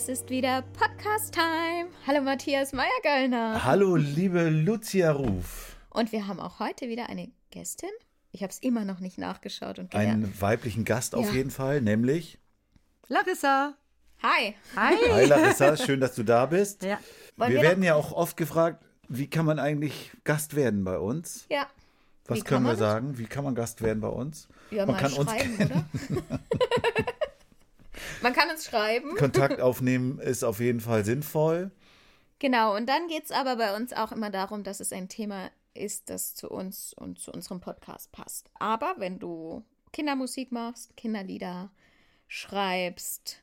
Es ist wieder Podcast-Time. Hallo Matthias Meyer-Göllner. Hallo, liebe Lucia Ruf. Und wir haben auch heute wieder eine Gästin. Ich habe es immer noch nicht nachgeschaut und gelernt. Einen weiblichen Gast auf Ja. jeden Fall, nämlich. Larissa. Hi. Hi. Hi Larissa, schön, dass du da bist. Ja. Wir wir werden ja auch oft gefragt, wie kann man eigentlich Gast werden bei uns? Ja. Was Wie können wir sagen? Wie kann man Gast werden bei uns? Ja, man mal kann uns schreiben, kennen. Man kann uns schreiben. Kontakt aufnehmen ist auf jeden Fall sinnvoll. Genau, und dann geht es aber bei uns auch immer darum, dass es ein Thema ist, das zu uns und zu unserem Podcast passt. Aber wenn du Kindermusik machst, Kinderlieder schreibst,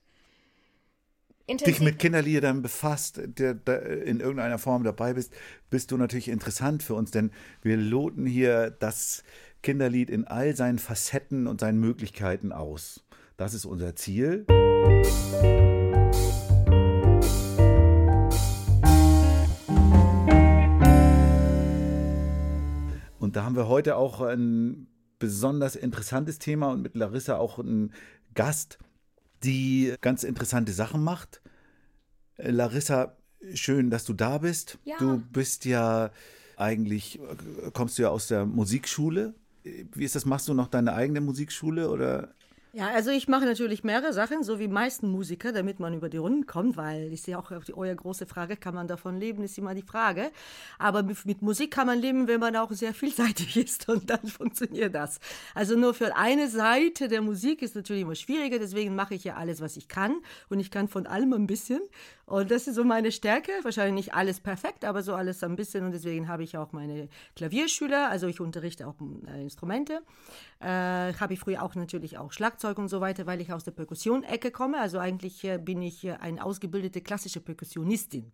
dich intensiv, mit Kinderliedern befasst, der, der in irgendeiner Form dabei bist, bist du natürlich interessant für uns, denn wir loten hier das Kinderlied in all seinen Facetten und seinen Möglichkeiten aus. Das ist unser Ziel. Und da haben wir heute auch ein besonders interessantes Thema und mit Larissa auch einen Gast, die ganz interessante Sachen macht. Äh, Larissa, schön, dass du da bist. Ja. Du bist ja eigentlich, äh, kommst du ja aus der Musikschule. Wie ist das? Machst du noch deine eigene Musikschule oder? Ja, also ich mache natürlich mehrere Sachen, so wie meisten Musiker, damit man über die Runden kommt, weil ich sehe auch auf die eure große Frage, kann man davon leben, ist immer die Frage. Aber mit, mit Musik kann man leben, wenn man auch sehr vielseitig ist und dann funktioniert das. Also nur für eine Seite der Musik ist natürlich immer schwieriger, deswegen mache ich ja alles, was ich kann und ich kann von allem ein bisschen. Und das ist so meine Stärke. Wahrscheinlich nicht alles perfekt, aber so alles ein bisschen. Und deswegen habe ich auch meine Klavierschüler. Also ich unterrichte auch äh, Instrumente. Äh, habe ich früher auch natürlich auch Schlagzeug und so weiter, weil ich aus der Perkussion-Ecke komme. Also eigentlich äh, bin ich äh, eine ausgebildete klassische Perkussionistin.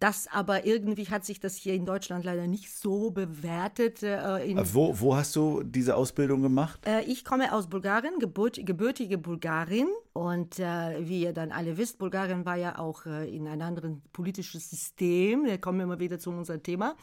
Das aber irgendwie hat sich das hier in Deutschland leider nicht so bewertet. Äh, Wo, wo hast du diese Ausbildung gemacht? äh, ich komme aus Bulgarien, gebürtige Bulgarin. Und äh, wie ihr dann alle wisst, Bulgarien war ja auch äh, in einem anderen politischen System. Da kommen wir mal wieder zu unserem Thema.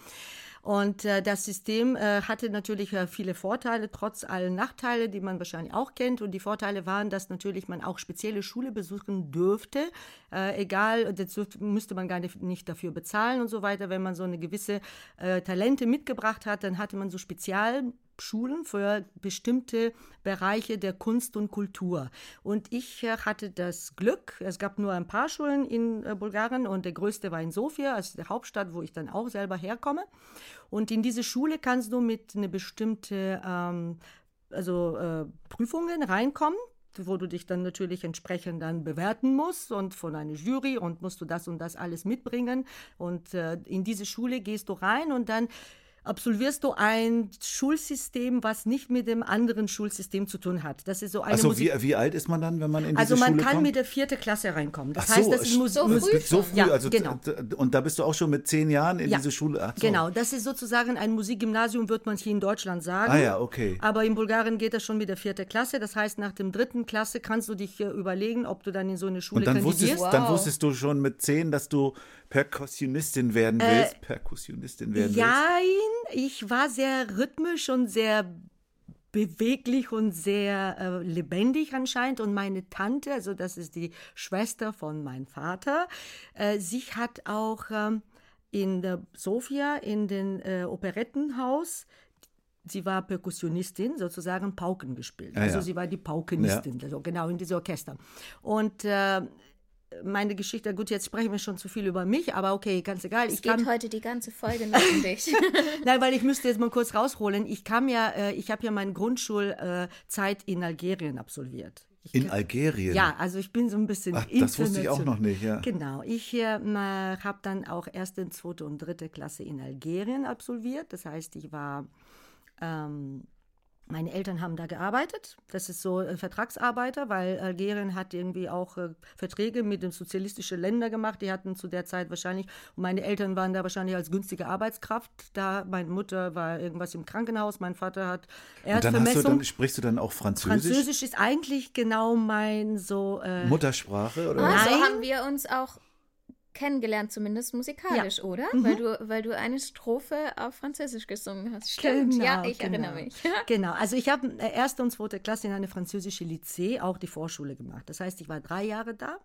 Und äh, das System äh, hatte natürlich äh, viele Vorteile, trotz allen Nachteile, die man wahrscheinlich auch kennt. Und die Vorteile waren, dass natürlich man auch spezielle Schule besuchen dürfte. Äh, egal, das müsste man gar nicht, nicht dafür bezahlen und so weiter. Wenn man so eine gewisse äh, Talente mitgebracht hat, dann hatte man so Spezialschulen für bestimmte Bereiche der Kunst und Kultur. Und ich äh, hatte das Glück, es gab nur ein paar Schulen in äh, Bulgarien und der größte war in Sofia, also der Hauptstadt, wo ich dann auch selber herkomme. Und in diese Schule kannst du mit einer bestimmten ähm, also, äh, Prüfungen reinkommen wo du dich dann natürlich entsprechend dann bewerten musst und von einer Jury und musst du das und das alles mitbringen. Und äh, in diese Schule gehst du rein und dann absolvierst du ein Schulsystem, was nicht mit dem anderen Schulsystem zu tun hat. Das ist so eine Achso, Musik. wie, wie alt ist man dann, wenn man in diese also man Schule kann kommt? mit der vierten Klasse reinkommen. Das Ach heißt, so, das ist so Musik. früh so früh, Ja, also genau. und da bist du auch schon mit zehn Jahren in Ja, diese Schule. Ach so. Genau, das ist sozusagen ein Musikgymnasium, wird man hier in Deutschland sagen. Ah ja, okay. Aber in Bulgarien geht das schon mit der vierten Klasse. Das heißt, nach dem dritten Klasse kannst du dich äh, überlegen, ob du dann in so eine Schule Und dann kandidierst. wusstest, dann Wow. wusstest du schon mit zehn, dass du Perkussionistin werden willst. Perkussionistin werden willst. Nein, ich war sehr rhythmisch und sehr beweglich und sehr äh, lebendig anscheinend. Und meine Tante, also das ist die Schwester von meinem Vater, äh, sie hat auch ähm, in der Sofia, in den äh, Operettenhaus, sie war Perkussionistin, sozusagen Pauken gespielt. Ah, also ja. sie war die Paukenistin, also genau in diesem Orchester. Und äh, meine Geschichte, gut, jetzt sprechen wir schon zu viel über mich, aber okay, ganz egal. es ich geht kam, heute die ganze Folge nur um dich. Nein, weil ich müsste jetzt mal kurz rausholen. Ich kam ja, äh, ich habe ja meine Grundschulzeit in Algerien absolviert. Ich In Algerien? Ja, also ich bin so ein bisschen Ach, das wusste ich auch noch nicht, ja. Genau, ich äh, habe dann auch erste, zweite und dritte Klasse in Algerien absolviert. Das heißt, ich war ähm, Meine Eltern haben da gearbeitet. Das ist so äh, Vertragsarbeiter, weil Algerien hat irgendwie auch äh, Verträge mit den sozialistischen Ländern gemacht. Die hatten zu der Zeit wahrscheinlich, und meine Eltern waren da wahrscheinlich als günstige Arbeitskraft da. Meine Mutter war irgendwas im Krankenhaus, mein Vater hat Und dann, du, Erdvermessung. dann sprichst du dann auch Französisch? Französisch ist eigentlich genau mein so. Äh, Muttersprache? Oder? Also Nein. haben wir uns auch kennengelernt, zumindest musikalisch, oder? Weil, du, weil du eine Strophe auf Französisch gesungen hast. Stimmt, Genau, ja, ich genau. erinnere mich. Genau, also ich habe äh, erste und zweite Klasse in eine französische Lycée, auch die Vorschule gemacht. Das heißt, ich war drei Jahre da.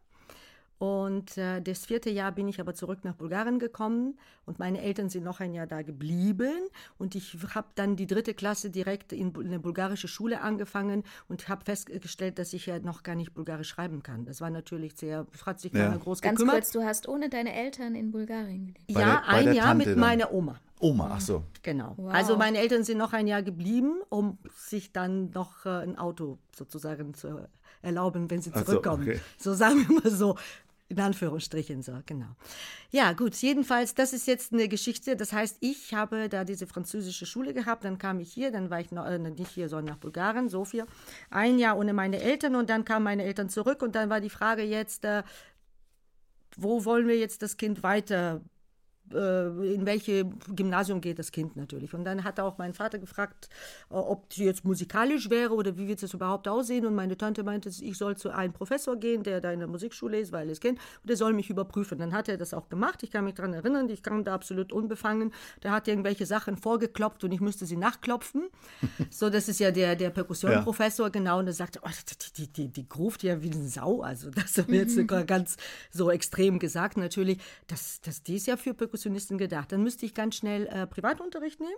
Und äh, das vierte Jahr bin ich aber zurück nach Bulgarien gekommen und meine Eltern sind noch ein Jahr da geblieben. Und ich habe dann die dritte Klasse direkt in Bu- eine bulgarische Schule angefangen und habe festgestellt, dass ich ja noch gar nicht Bulgarisch schreiben kann. Das war natürlich sehr, hat sich Ja. groß Ganz gekümmert. kurz, du hast ohne deine Eltern in Bulgarien gelebt. Ja, der- ein Jahr Tante mit dann. meiner Oma. Oma, ach so. Genau. Wow. Also meine Eltern sind noch ein Jahr geblieben, um sich dann noch äh, ein Auto sozusagen zu erlauben, wenn sie Ach so, zurückkommen. okay. So sagen wir mal so. In Anführungsstrichen so, genau. Ja, gut, jedenfalls, das ist jetzt eine Geschichte. Das heißt, ich habe da diese französische Schule gehabt, dann kam ich hier, dann war ich noch, äh, nicht hier, sondern nach Bulgarien, Sofia. Ein Jahr ohne meine Eltern und dann kamen meine Eltern zurück und dann war die Frage jetzt, äh, wo wollen wir jetzt das Kind weiter in welche Gymnasium geht das Kind natürlich. Und dann hat auch mein Vater gefragt, äh, ob sie jetzt musikalisch wäre oder wie wird es überhaupt aussehen. Und meine Tante meinte, ich soll zu einem Professor gehen, der da in der Musikschule ist, weil er es kennt, und der soll mich überprüfen. Dann hat er das auch gemacht. Ich kann mich daran erinnern, ich kam da absolut unbefangen. Der hat irgendwelche Sachen vorgeklopft und ich müsste sie nachklopfen. so, das ist ja der, der Perkussionprofessor, genau. Und er sagte, oh, die, die, die, die gruft ja wie eine Sau. Also das ist jetzt ganz so extrem gesagt. Natürlich, das, das, die ist ja für Perkussionisten gedacht. Dann müsste ich ganz schnell äh, Privatunterricht nehmen.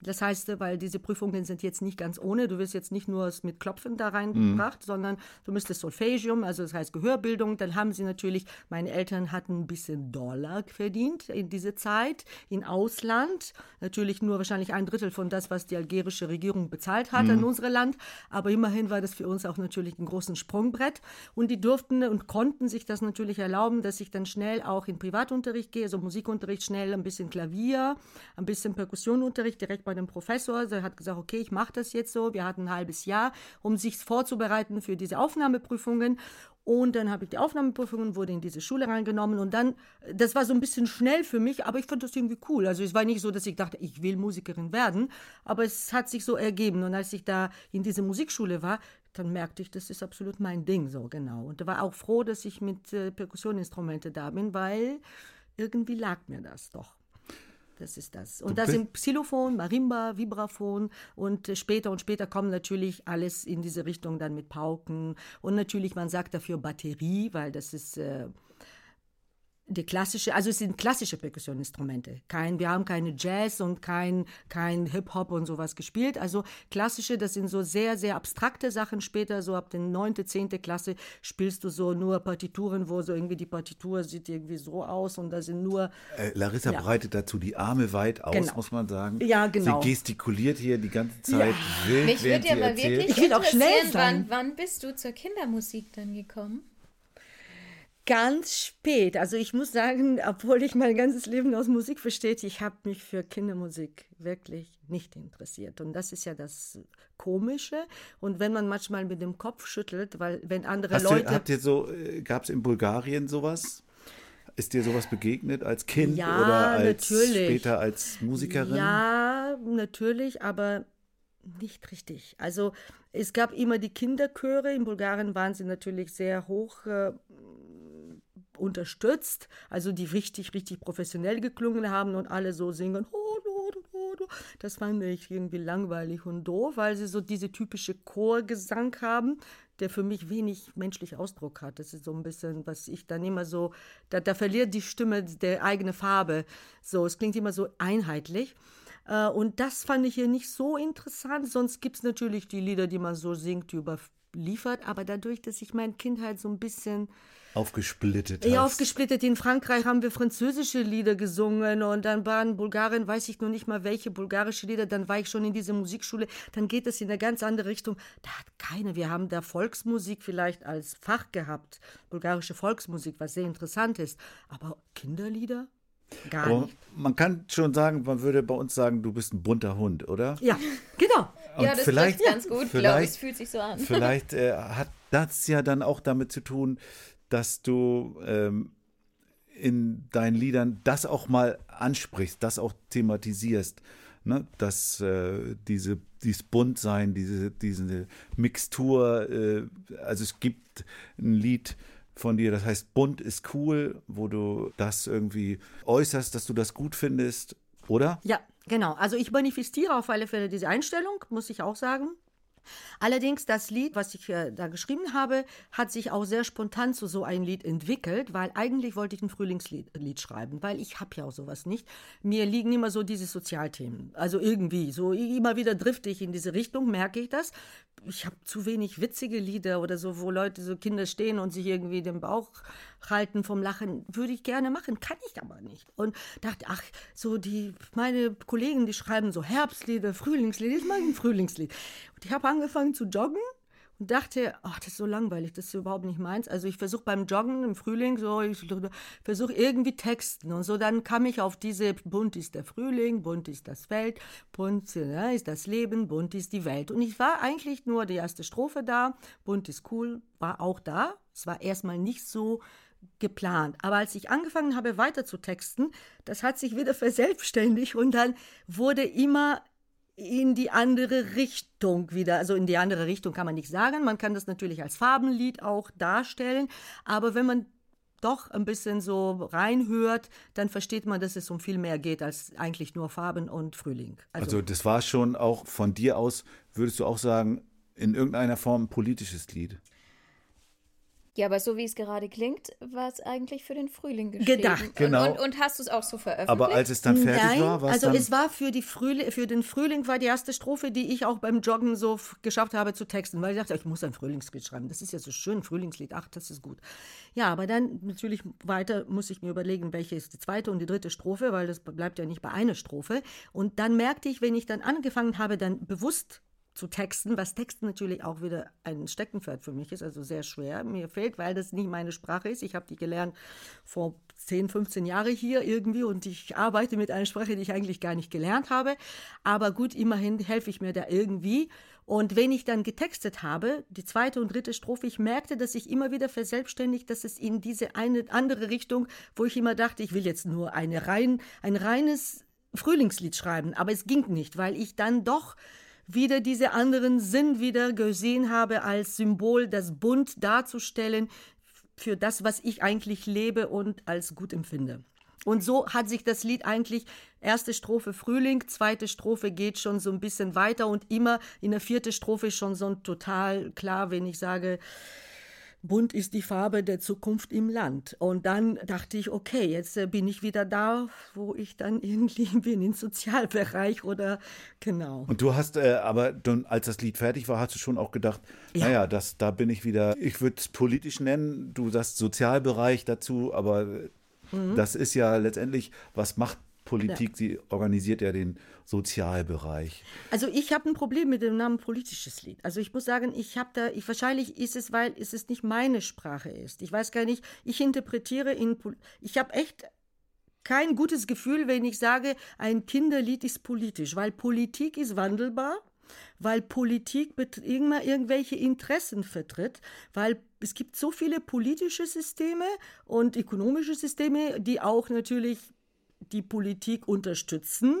Das heißt, äh, weil diese Prüfungen sind jetzt nicht ganz ohne, du wirst jetzt nicht nur mit Klopfen da reingebracht, sondern du müsstest Solfegium, also das heißt Gehörbildung. Dann haben sie natürlich, meine Eltern hatten ein bisschen Dollar verdient in dieser Zeit, in Ausland. Natürlich nur wahrscheinlich ein Drittel von das, was die algerische Regierung bezahlt hat an unser Land. Aber immerhin war das für uns auch natürlich ein großes Sprungbrett. Und die durften und konnten sich das natürlich erlauben, dass ich dann schnell auch in Privatunterricht gehe, also Musikunterricht schnell, ein bisschen Klavier, ein bisschen Perkussionunterricht direkt bei dem Professor. Er hat gesagt, okay, ich mache das jetzt so. Wir hatten ein halbes Jahr, um sich vorzubereiten für diese Aufnahmeprüfungen. Und dann habe ich die Aufnahmeprüfungen, wurde in diese Schule reingenommen und dann, das war so ein bisschen schnell für mich, aber ich fand das irgendwie cool. Also es war nicht so, dass ich dachte, ich will Musikerin werden, aber es hat sich so ergeben. Und als ich da in diese Musikschule war, dann merkte ich, das ist absolut mein Ding, so genau. Und war auch froh, dass ich mit äh, Perkussioninstrumente da bin, weil irgendwie lag mir das doch. Das ist das. Und da bist- sind Xylophon, Marimba, Vibraphon und später und später kommen natürlich alles in diese Richtung dann mit Pauken. Und natürlich, man sagt dafür Batterie, weil das ist äh, die klassische, also es sind klassische Perkussioninstrumente. Kein, wir haben keine Jazz und kein, kein Hip-Hop und sowas gespielt. Also klassische, das sind so sehr, sehr abstrakte Sachen. Später, so ab der 9., 10. Klasse, spielst du so nur Partituren, wo so irgendwie die Partitur sieht irgendwie so aus und da sind nur Äh, Larissa Ja. breitet dazu die Arme weit aus, Genau. muss man sagen. Ja, genau. Sie gestikuliert hier die ganze Zeit wild, Mich würde sie aber erzählt. wirklich Ich will auch schnell interessieren, sein. Wann, wann bist du zur Kindermusik dann gekommen? Ganz spät. Also ich muss sagen, obwohl ich mein ganzes Leben aus Musik verstehe, ich habe mich für Kindermusik wirklich nicht interessiert. Und das ist ja das Komische. Und wenn man manchmal mit dem Kopf schüttelt, weil wenn andere Hast Leute... du, habt ihr so, gab es in Bulgarien sowas? Ist dir sowas begegnet als Kind Ja, oder als natürlich. später als Musikerin? Ja, natürlich, aber nicht richtig. Also es gab immer die Kinderchöre. In Bulgarien waren sie natürlich sehr hoch äh, unterstützt, also die richtig, richtig professionell geklungen haben und alle so singen. Das fand ich irgendwie langweilig und doof, weil sie so diese typische Chorgesang haben, der für mich wenig menschlich Ausdruck hat. Das ist so ein bisschen, was ich dann immer so, da, da verliert die Stimme der eigene Farbe. So, es klingt immer so einheitlich. Äh, Und das fand ich hier nicht so interessant. Sonst gibt es natürlich die Lieder, die man so singt, überliefert. Aber dadurch, dass ich meine Kindheit so ein bisschen Aufgesplittet ja, hast. aufgesplittet. In Frankreich haben wir französische Lieder gesungen und dann war in Bulgarien, weiß ich noch nicht mal welche bulgarische Lieder, dann war ich schon in dieser Musikschule, dann geht es in eine ganz andere Richtung. Da hat keine, wir haben da Volksmusik vielleicht als Fach gehabt, bulgarische Volksmusik, was sehr interessant ist, aber Kinderlieder? Gar Aber nicht. man kann schon sagen, man würde bei uns sagen, du bist ein bunter Hund, oder? Ja, genau. Und ja, das vielleicht, ganz gut, glaube ich. vielleicht, Es fühlt sich so an. vielleicht äh, hat das ja dann auch damit zu tun, dass du ähm, in deinen Liedern das auch mal ansprichst, das auch thematisierst. Ne? Dass äh, diese, dieses Buntsein, diese, diese Mixtur, äh, also es gibt ein Lied von dir, das heißt Bunt ist cool, wo du das irgendwie äußerst, dass du das gut findest, oder? Ja, genau. Also ich manifestiere auf alle Fälle diese Einstellung, muss ich auch sagen. Allerdings das Lied, was ich äh, da geschrieben habe, hat sich auch sehr spontan zu so einem Lied entwickelt, weil eigentlich wollte ich ein Frühlingslied Lied schreiben, weil ich habe ja auch sowas nicht. Mir liegen immer so diese Sozialthemen, also irgendwie so immer wieder drifte ich in diese Richtung, merke ich das. Ich habe zu wenig witzige Lieder oder so, wo Leute so Kinder stehen und sich irgendwie den Bauch halten vom Lachen, würde ich gerne machen, kann ich aber nicht. Und dachte, ach, so die meine Kollegen, die schreiben so Herbstlieder, Frühlingslieder, jetzt mache ich ein Frühlingslied. Und ich habe angefangen zu joggen und dachte, ach, das ist so langweilig, das ist überhaupt nicht meins. Also ich versuche beim Joggen im Frühling so, ich versuche irgendwie Texten und so, dann kam ich auf diese, bunt ist der Frühling, bunt ist das Feld, bunt ja, ist das Leben, bunt ist die Welt. Und ich war eigentlich nur die erste Strophe da, bunt ist cool, war auch da. Es war erstmal nicht so geplant. Aber als ich angefangen habe, weiter zu texten, das hat sich wieder verselbstständigt und dann wurde immer in die andere Richtung wieder. Also in die andere Richtung kann man nicht sagen. Man kann das natürlich als Farbenlied auch darstellen. Aber wenn man doch ein bisschen so reinhört, dann versteht man, dass es um viel mehr geht als eigentlich nur Farben und Frühling. Also, also das war schon auch von dir aus, würdest du auch sagen, in irgendeiner Form ein politisches Lied? Ja, aber so wie es gerade klingt, war es eigentlich für den Frühling geschrieben. Gedacht, genau. Und, und, und hast du es auch so veröffentlicht? Aber als es dann fertig Nein, war, war also dann es war für, die Frühling, für den Frühling war die erste Strophe, die ich auch beim Joggen so f- geschafft habe zu texten, weil ich dachte, ich muss ein Frühlingslied schreiben. Das ist ja so schön, Frühlingslied, ach, das ist gut. Ja, aber dann natürlich weiter muss ich mir überlegen, welche ist die zweite und die dritte Strophe, weil das bleibt ja nicht bei einer Strophe. Und dann merkte ich, wenn ich dann angefangen habe, dann bewusst zu texten, was Texten natürlich auch wieder ein Steckenpferd für mich ist, also sehr schwer. Mir fehlt, weil das nicht meine Sprache ist. Ich habe die gelernt vor 10, 15 Jahre hier irgendwie und ich arbeite mit einer Sprache, die ich eigentlich gar nicht gelernt habe. Aber gut, immerhin helfe ich mir da irgendwie. Und wenn ich dann getextet habe, die zweite und dritte Strophe, ich merkte, dass ich immer wieder verselbstständigt, dass es in diese eine andere Richtung, wo ich immer dachte, ich will jetzt nur eine rein, ein reines Frühlingslied schreiben. Aber es ging nicht, weil ich dann doch wieder diese anderen Sinn wieder gesehen habe, als Symbol das Bunt darzustellen für das, was ich eigentlich lebe und als gut empfinde. Und so hat sich das Lied eigentlich, erste Strophe Frühling, zweite Strophe geht schon so ein bisschen weiter und immer in der vierten Strophe schon so ein total klar, wenn ich sage, bunt ist die Farbe der Zukunft im Land. Und dann dachte ich, okay, jetzt äh, bin ich wieder da, wo ich dann irgendwie bin, im Sozialbereich oder genau. Und du hast äh, aber, dann, als das Lied fertig war, hast du schon auch gedacht, Ja. naja, das, da bin ich wieder, ich würde es politisch nennen, du sagst Sozialbereich dazu, aber Mhm. das ist ja letztendlich, was macht Politik? Sie organisiert ja den Sozialbereich. Also ich habe ein Problem mit dem Namen politisches Lied. Also ich muss sagen, ich habe da, ich, wahrscheinlich ist es, weil es nicht meine Sprache ist. Ich weiß gar nicht, ich interpretiere in, ich habe echt kein gutes Gefühl, wenn ich sage, ein Kinderlied ist politisch, weil Politik ist wandelbar, weil Politik immer irgendwelche Interessen vertritt, weil es gibt so viele politische Systeme und ökonomische Systeme, die auch natürlich die Politik unterstützen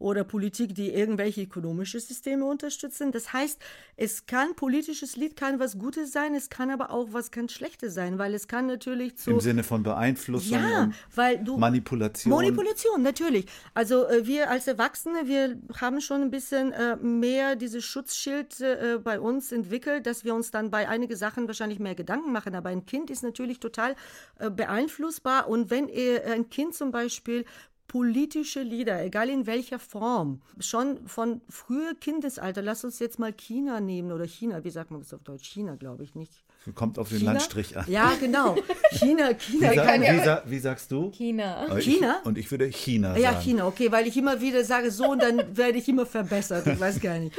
oder Politik, die irgendwelche ökonomische Systeme unterstützen. Das heißt, es kann politisches Lied kann was Gutes sein, es kann aber auch was ganz Schlechtes sein, weil es kann natürlich zu Im Sinne von Beeinflussung ja, weil du Manipulation. Manipulation, natürlich. Also äh, wir als Erwachsene, wir haben schon ein bisschen äh, mehr dieses Schutzschild äh, bei uns entwickelt, dass wir uns dann bei einigen Sachen wahrscheinlich mehr Gedanken machen. Aber ein Kind ist natürlich total beeinflussbar. Und wenn ein Kind zum Beispiel politische Lieder, egal in welcher Form, schon von früher Kindesalter, lass uns jetzt mal China nehmen oder China, wie sagt man das auf Deutsch? China, glaube ich nicht. Kommt auf den China? Landstrich an. Ja, genau. China, China. Wie, sa kann ja- wie, sa wie sagst du? China. Äh, China? Ich, und ich würde China Ja, sagen. China, okay, weil ich immer wieder sage so und dann werde ich immer verbessert. Ich weiß gar nicht.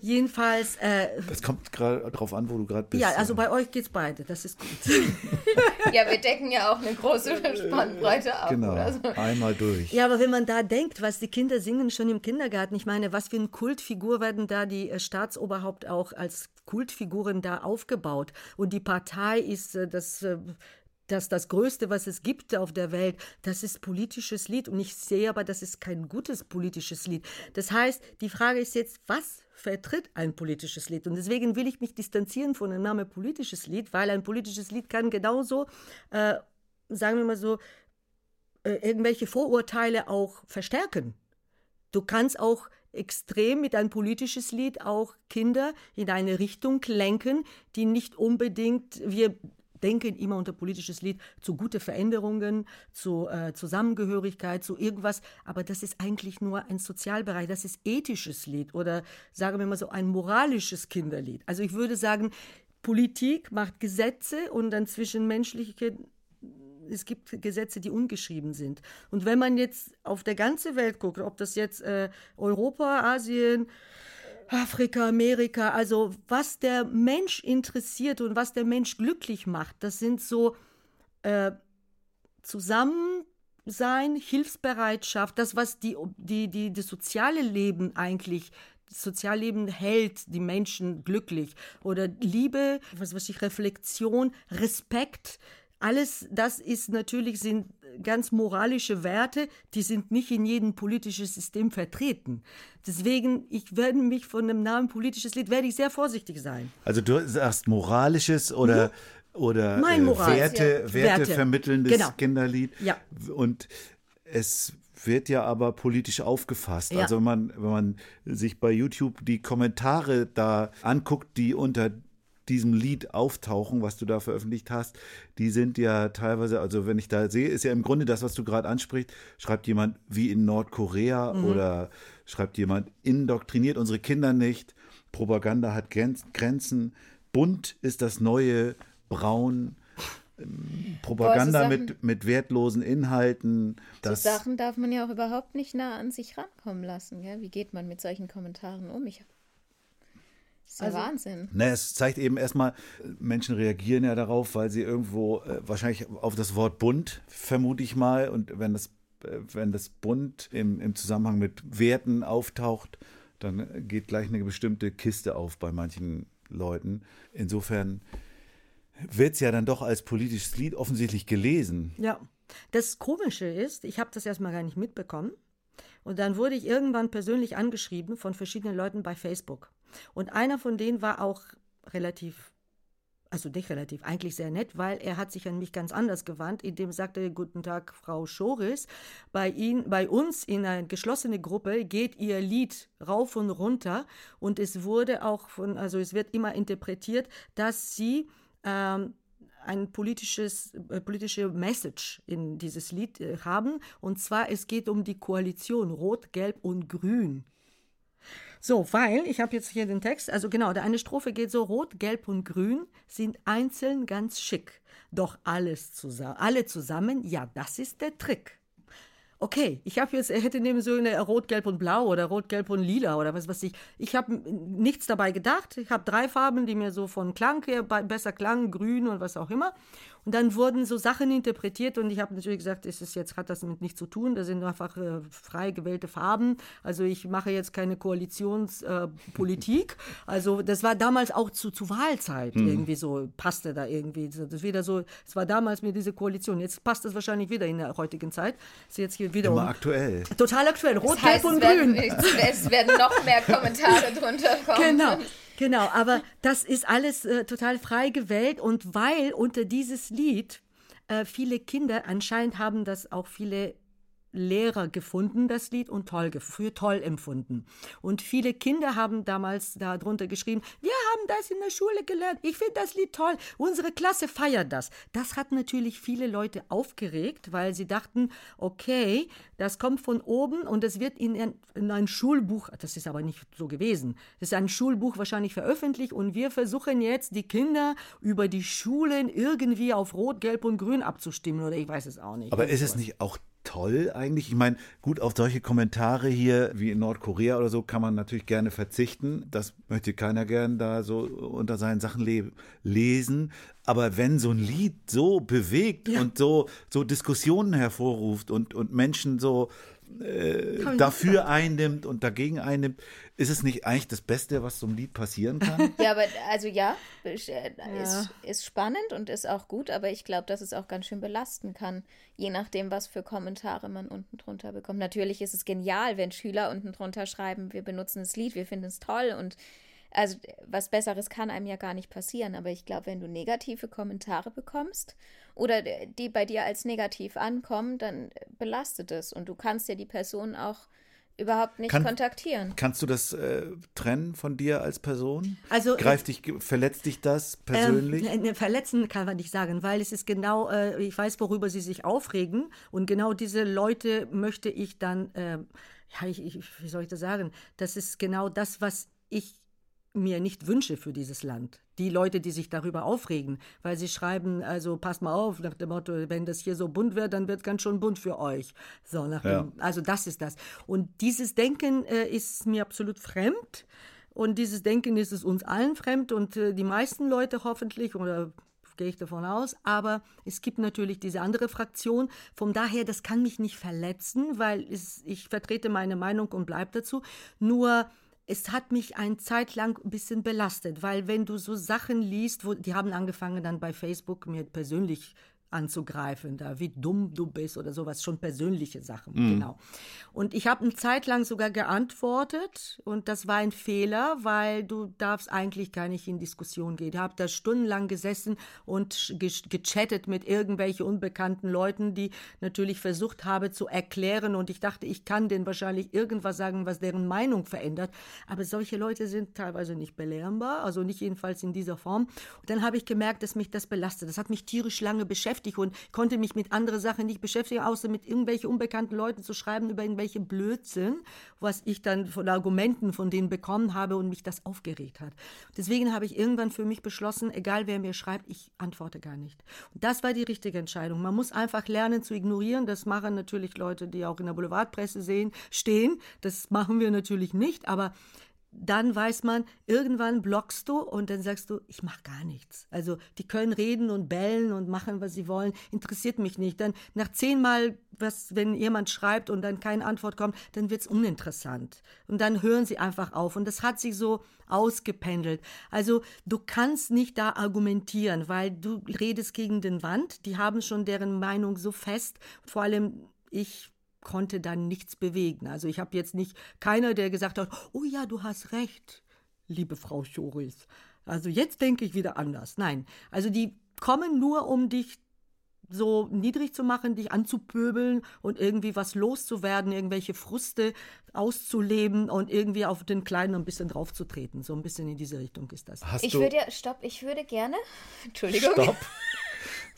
Jedenfalls, äh, Das kommt gerade drauf an, wo du gerade bist. ja, also bei euch geht's beide, das ist gut. Ja, wir decken ja auch eine große Spannbreite ab. Genau, Oder so. einmal durch. Ja, aber wenn man da denkt, was die Kinder singen schon im Kindergarten, ich meine, was für eine Kultfigur werden da die äh, Staatsoberhaupt auch als Kultfiguren da aufgebaut? Und die Partei ist äh, das. äh, Das, das Größte, was es gibt auf der Welt, das ist politisches Lied. Und ich sehe aber, das ist kein gutes politisches Lied. Das heißt, die Frage ist jetzt, was vertritt ein politisches Lied? Und deswegen will ich mich distanzieren von dem Namen politisches Lied, weil ein politisches Lied kann genauso, äh, sagen wir mal so, äh, irgendwelche Vorurteile auch verstärken. Du kannst auch extrem mit einem politisches Lied auch Kinder in eine Richtung lenken, die nicht unbedingt, wir denken immer unter politisches Lied zu gute Veränderungen, zu äh, Zusammengehörigkeit, zu irgendwas, aber das ist eigentlich nur ein Sozialbereich, das ist ethisches Lied oder sagen wir mal so ein moralisches Kinderlied. Also ich würde sagen, Politik macht Gesetze und dann zwischenmenschliche es gibt Gesetze, die ungeschrieben sind. Und wenn man jetzt auf der ganzen Welt guckt, ob das jetzt äh, Europa, Asien, Afrika, Amerika, also was der Mensch interessiert und was der Mensch glücklich macht, das sind so äh, Zusammensein, Hilfsbereitschaft, das, was die, die, die, das soziale Leben eigentlich das Sozialleben hält die Menschen glücklich. Oder Liebe, was weiß ich, Reflexion, Respekt. Alles das ist natürlich, sind ganz moralische Werte, die sind nicht in jedem politischen System vertreten. Deswegen, ich werde mich von dem Namen politisches Lied, werde ich sehr vorsichtig sein. Also du sagst moralisches oder, oder Mhm. Mein äh, Moral, Werte, ja. Werte, Werte. vermittelndes Genau. Kinderlied. Ja. Und es wird ja aber politisch aufgefasst. Ja. Also wenn man, wenn man sich bei YouTube die Kommentare da anguckt, die unter diesem Lied auftauchen, was du da veröffentlicht hast, die sind ja teilweise, also wenn ich da sehe, ist ja im Grunde das, was du gerade ansprichst, schreibt jemand wie in Nordkorea Mhm. oder schreibt jemand, indoktriniert unsere Kinder nicht, Propaganda hat Grenz- Grenzen, bunt ist das neue Braun, ähm, Propaganda Boah, so Sachen- mit, mit wertlosen Inhalten. So Das, Sachen darf man ja auch überhaupt nicht nah an sich rankommen lassen. Gell? Wie geht man mit solchen Kommentaren um? Ich, das ist ja Also- Wahnsinn. Ne, es zeigt eben erstmal, Menschen reagieren ja darauf, weil sie irgendwo äh, wahrscheinlich auf das Wort bunt, vermute ich mal, und wenn das, äh, wenn das bunt im, im Zusammenhang mit Werten auftaucht, dann geht gleich eine bestimmte Kiste auf bei manchen Leuten. Insofern wird es ja dann doch als politisches Lied offensichtlich gelesen. Ja, das Komische ist, ich habe das erstmal gar nicht mitbekommen. Und dann wurde ich irgendwann persönlich angeschrieben von verschiedenen Leuten bei Facebook. Und einer von denen war auch relativ, also nicht relativ, eigentlich sehr nett, weil er hat sich an mich ganz anders gewandt, indem sagte, guten Tag, Frau Schoris, bei, Ihnen, bei uns in eine geschlossene Gruppe geht Ihr Lied rauf und runter und es wurde auch von, also es wird immer interpretiert, dass Sie ähm, ein politisches, äh, politische Message in dieses Lied äh, haben. Und zwar, es geht um die Koalition Rot, Gelb und Grün. So, weil, ich habe jetzt hier den Text, also genau, der eine Strophe geht so, Rot, Gelb und Grün sind einzeln ganz schick. Doch alles zusammen, alle zusammen, ja, das ist der Trick. Okay, ich habe jetzt, er hätte nehmen so eine Rot, Gelb und Blau oder Rot, Gelb und Lila oder was weiß ich. Ich habe nichts dabei gedacht. Ich habe drei Farben, die mir so von Klang her be- besser klangen, grün und was auch immer. Und dann wurden so Sachen interpretiert und ich habe natürlich gesagt, es ist jetzt hat das damit nichts zu tun. Das sind einfach äh, frei gewählte Farben. Also ich mache jetzt keine Koalitionspolitik. Äh, also das war damals auch zu, zu Wahlzeit irgendwie so passte da irgendwie. Das ist wieder so. Es war damals mir diese Koalition. Jetzt passt es wahrscheinlich wieder in der heutigen Zeit. Ist jetzt hier wieder Immer um, aktuell. total aktuell. Rot, Das heißt, Gelb und es werden, Grün. es werden noch mehr Kommentare drunter kommen. Genau, genau. Aber das ist alles äh, total frei gewählt und weil unter dieses Lied äh, viele Kinder, anscheinend haben das auch viele Lehrer gefunden, das Lied, und toll, für toll empfunden. Und viele Kinder haben damals darunter geschrieben, wir haben das in der Schule gelernt, ich finde das Lied toll, unsere Klasse feiert das. Das hat natürlich viele Leute aufgeregt, weil sie dachten, okay, das kommt von oben und es wird in ein, in ein Schulbuch, das ist aber nicht so gewesen, es ist ein Schulbuch wahrscheinlich veröffentlicht und wir versuchen jetzt, die Kinder über die Schulen irgendwie auf Rot, Gelb und Grün abzustimmen oder ich weiß es auch nicht. Aber ist es nicht auch toll eigentlich. Ich meine, gut, auf solche Kommentare hier wie in Nordkorea oder so kann man natürlich gerne verzichten. Das möchte keiner gern da so unter seinen Sachen le lesen. Aber wenn so ein Lied so bewegt ja. und so, so Diskussionen hervorruft und, und Menschen so äh, dafür einnimmt und dagegen einnimmt, ist es nicht eigentlich das Beste, was so einem Lied passieren kann? Ja, aber also ja, äh, ist, ja. ist spannend und ist auch gut, aber ich glaube, dass es auch ganz schön belasten kann, je nachdem, was für Kommentare man unten drunter bekommt. Natürlich ist es genial, wenn Schüler unten drunter schreiben, wir benutzen das Lied, wir finden es toll und also was Besseres kann einem ja gar nicht passieren, aber ich glaube, wenn du negative Kommentare bekommst oder die bei dir als negativ ankommen, dann belastet es und du kannst ja die Person auch überhaupt nicht Kann, kontaktieren. Kannst du das äh, trennen von dir als Person? Also greift dich, verletzt dich das persönlich? Ähm, verletzen kann man nicht sagen, weil es ist genau, äh, ich weiß, worüber sie sich aufregen und genau diese Leute möchte ich dann, äh, ja, ich, ich, wie soll ich das sagen? Das ist genau das, was ich mir nicht wünsche für dieses Land. Die Leute, die sich darüber aufregen, weil sie schreiben, also passt mal auf, nach dem Motto, wenn das hier so bunt wird, dann wird es ganz schön bunt für euch. So, nach ja. dem, also das ist das. Und dieses Denken äh, ist mir absolut fremd. Und dieses Denken ist es uns allen fremd und äh, die meisten Leute hoffentlich oder gehe ich davon aus. Aber es gibt natürlich diese andere Fraktion. Von daher, das kann mich nicht verletzen, weil es, ich vertrete meine Meinung und bleibe dazu. Nur es hat mich eine Zeit lang ein bisschen belastet, weil wenn du so Sachen liest, wo, die haben angefangen dann bei Facebook mir persönlich anzugreifen, da wie dumm du bist oder sowas, schon persönliche Sachen, mhm. genau. Und ich habe eine Zeit lang sogar geantwortet und das war ein Fehler, weil du darfst eigentlich gar nicht in Diskussion gehen. Ich habe da stundenlang gesessen und ge gechattet mit irgendwelchen unbekannten Leuten, die natürlich versucht habe zu erklären und ich dachte, ich kann denen wahrscheinlich irgendwas sagen, was deren Meinung verändert, aber solche Leute sind teilweise nicht belehrbar, also nicht jedenfalls in dieser Form. Und dann habe ich gemerkt, dass mich das belastet. Das hat mich tierisch lange beschäftigt beschäftigt und konnte mich mit anderen Sachen nicht beschäftigen, außer mit irgendwelchen unbekannten Leuten zu schreiben über irgendwelche Blödsinn, was ich dann von Argumenten von denen bekommen habe und mich das aufgeregt hat. Deswegen habe ich irgendwann für mich beschlossen, egal wer mir schreibt, ich antworte gar nicht. Und das war die richtige Entscheidung. Man muss einfach lernen zu ignorieren. Das machen natürlich Leute, die auch in der Boulevardpresse sehen, stehen. Das machen wir natürlich nicht, aber dann weiß man, irgendwann blockst du und dann sagst du, ich mache gar nichts. Also die können reden und bellen und machen, was sie wollen, interessiert mich nicht. Dann nach zehnmal, was, wenn jemand schreibt und dann keine Antwort kommt, dann wird es uninteressant. Und dann hören sie einfach auf. Und das hat sich so ausgependelt. Also du kannst nicht da argumentieren, weil du redest gegen den Wand. Die haben schon deren Meinung so fest. Vor allem ich konnte dann nichts bewegen. Also ich habe jetzt nicht keiner, der gesagt hat, oh ja, du hast recht, liebe Frau Schoris. Also jetzt denke ich wieder anders. Nein, also die kommen nur, um dich so niedrig zu machen, dich anzupöbeln und irgendwie was loszuwerden, irgendwelche Fruste auszuleben und irgendwie auf den Kleinen ein bisschen draufzutreten. So ein bisschen in diese Richtung ist das. Hast ich würde ja, stopp, ich würde gerne, Entschuldigung. Stopp.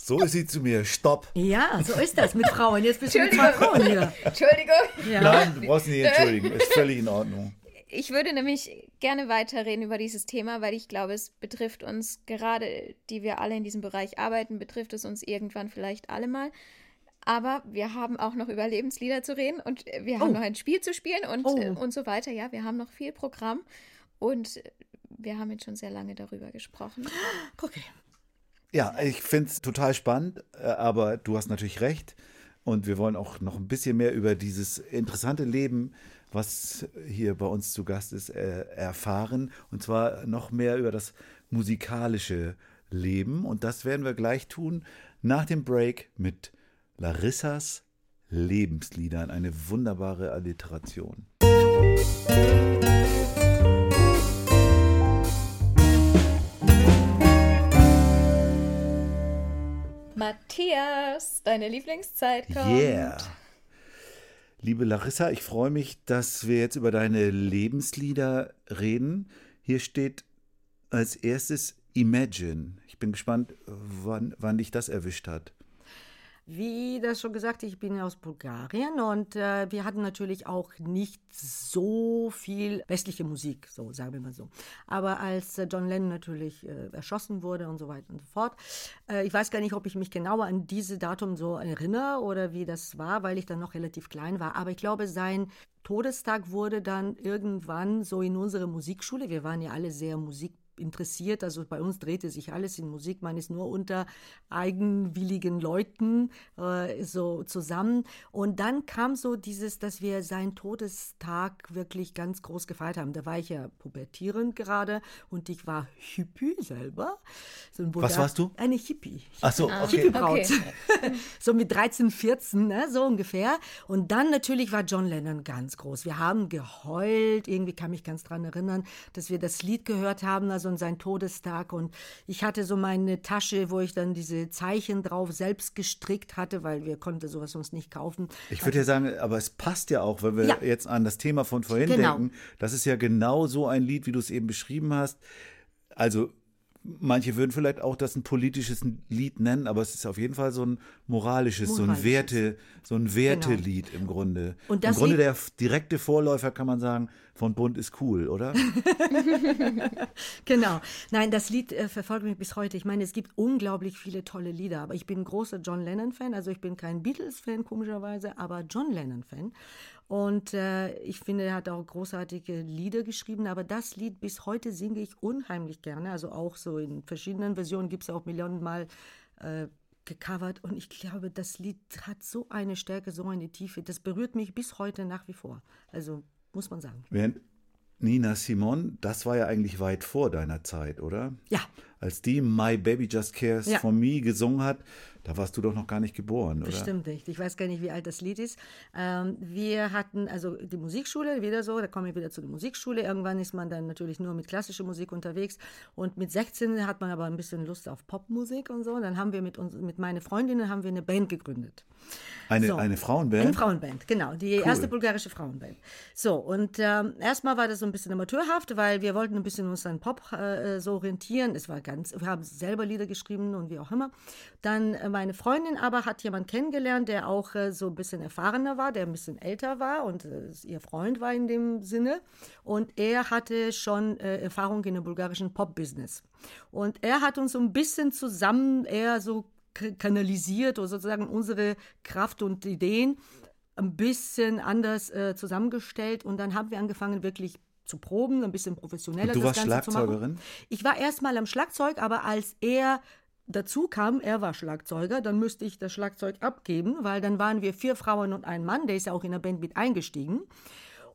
So ist sie zu mir. Stopp. Ja, so ist das mit Frauen. Jetzt bist du mit zwei Frauen hier. Entschuldigung. Ja. Nein, du brauchst nicht entschuldigen. Ist völlig in Ordnung. Ich würde nämlich gerne weiterreden über dieses Thema, weil ich glaube, es betrifft uns gerade, die wir alle in diesem Bereich arbeiten, betrifft es uns irgendwann vielleicht alle mal. Aber wir haben auch noch über Lebenslieder zu reden und wir haben oh. noch ein Spiel zu spielen und, oh. und so weiter. Ja, wir haben noch viel Programm und wir haben jetzt schon sehr lange darüber gesprochen. Okay. Ja, ich finde es total spannend, äh, aber du hast natürlich recht. Und wir wollen auch noch ein bisschen mehr über dieses interessante Leben, was hier bei uns zu Gast ist, äh, erfahren. Und zwar noch mehr über das musikalische Leben. Und das werden wir gleich tun nach dem Break mit Larissas Lebensliedern. Eine wunderbare Alliteration. Musik Matthias, deine Lieblingszeit kommt. Yeah. Liebe Larissa, ich freue mich, dass wir jetzt über deine Lebenslieder reden. Hier steht als erstes Imagine. Ich bin gespannt, wann, wann dich das erwischt hat. Wie das schon gesagt, ich bin aus Bulgarien und äh, wir hatten natürlich auch nicht so viel westliche Musik, so sagen wir mal so. Aber als äh, John Lennon natürlich äh, erschossen wurde und so weiter und so fort, äh, ich weiß gar nicht, ob ich mich genauer an dieses Datum so erinnere oder wie das war, weil ich dann noch relativ klein war. Aber ich glaube, sein Todestag wurde dann irgendwann so in unserer Musikschule, wir waren ja alle sehr Musik interessiert. Also bei uns drehte sich alles in Musik. Man ist nur unter eigenwilligen Leuten äh, so zusammen. Und dann kam so dieses, dass wir seinen Todestag wirklich ganz groß gefeiert haben. Da war ich ja pubertierend gerade und ich war Hippie selber. So Was warst du? Eine Hippie. Ach so, okay. Hippie-Braut. Okay. so mit 13, 14, ne, so ungefähr. Und dann natürlich war John Lennon ganz groß. Wir haben geheult. Irgendwie kann mich ganz dran erinnern, dass wir das Lied gehört haben. Also und sein Todestag. Und ich hatte so meine Tasche, wo ich dann diese Zeichen drauf selbst gestrickt hatte, weil wir konnten sowas sonst nicht kaufen. Ich würde ja sagen, aber es passt ja auch, wenn wir ja. jetzt an das Thema von vorhin genau. denken. Das ist ja genau so ein Lied, wie du es eben beschrieben hast. Also Manche würden vielleicht auch das ein politisches Lied nennen, aber es ist auf jeden Fall so ein moralisches, moralisches. so ein Werte, so ein Wertelied genau. im Grunde. Und Im Grunde der direkte Vorläufer kann man sagen von Bund ist cool, oder? genau. Nein, das Lied äh, verfolgt mich bis heute. Ich meine, es gibt unglaublich viele tolle Lieder, aber ich bin ein großer John Lennon-Fan. Also ich bin kein Beatles-Fan komischerweise, aber John Lennon-Fan. Und äh, ich finde, er hat auch großartige Lieder geschrieben, aber das Lied bis heute singe ich unheimlich gerne. Also auch so in verschiedenen Versionen gibt es auch Millionenmal äh, gecovert. Und ich glaube, das Lied hat so eine Stärke, so eine Tiefe. Das berührt mich bis heute nach wie vor. Also muss man sagen. Während Nina Simon, das war ja eigentlich weit vor deiner Zeit, oder? Ja. Als die My Baby Just Cares ja. for Me gesungen hat, da warst du doch noch gar nicht geboren, oder? Bestimmt nicht. Ich weiß gar nicht, wie alt das Lied ist. Ähm, wir hatten also die Musikschule, wieder so, da komme ich wieder zu der Musikschule. Irgendwann ist man dann natürlich nur mit klassischer Musik unterwegs. Und mit 16 hat man aber ein bisschen Lust auf Popmusik und so. Und dann haben wir mit, uns, mit meinen Freundinnen haben wir eine Band gegründet. Eine, so. eine Frauenband? Eine Frauenband, genau. Die cool. erste bulgarische Frauenband. So, und ähm, erstmal war das so ein bisschen amateurhaft, weil wir wollten ein bisschen uns an Pop äh, so orientieren. Es war ganz, wir haben selber Lieder geschrieben und wie auch immer. Dann äh, meine Freundin aber hat jemanden kennengelernt, der auch äh, so ein bisschen erfahrener war, der ein bisschen älter war und äh, ihr Freund war in dem Sinne. Und er hatte schon äh, Erfahrung in dem bulgarischen Pop-Business. Und er hat uns so ein bisschen zusammen eher so kanalisiert oder sozusagen unsere Kraft und Ideen ein bisschen anders äh, zusammengestellt. Und dann haben wir angefangen, wirklich zu proben, ein bisschen professioneller. Und du warst Schlagzeugerin? Ich war erstmal am Schlagzeug, aber als er dazu kam, er war Schlagzeuger, dann müsste ich das Schlagzeug abgeben, weil dann waren wir vier Frauen und ein Mann, der ist ja auch in der Band mit eingestiegen.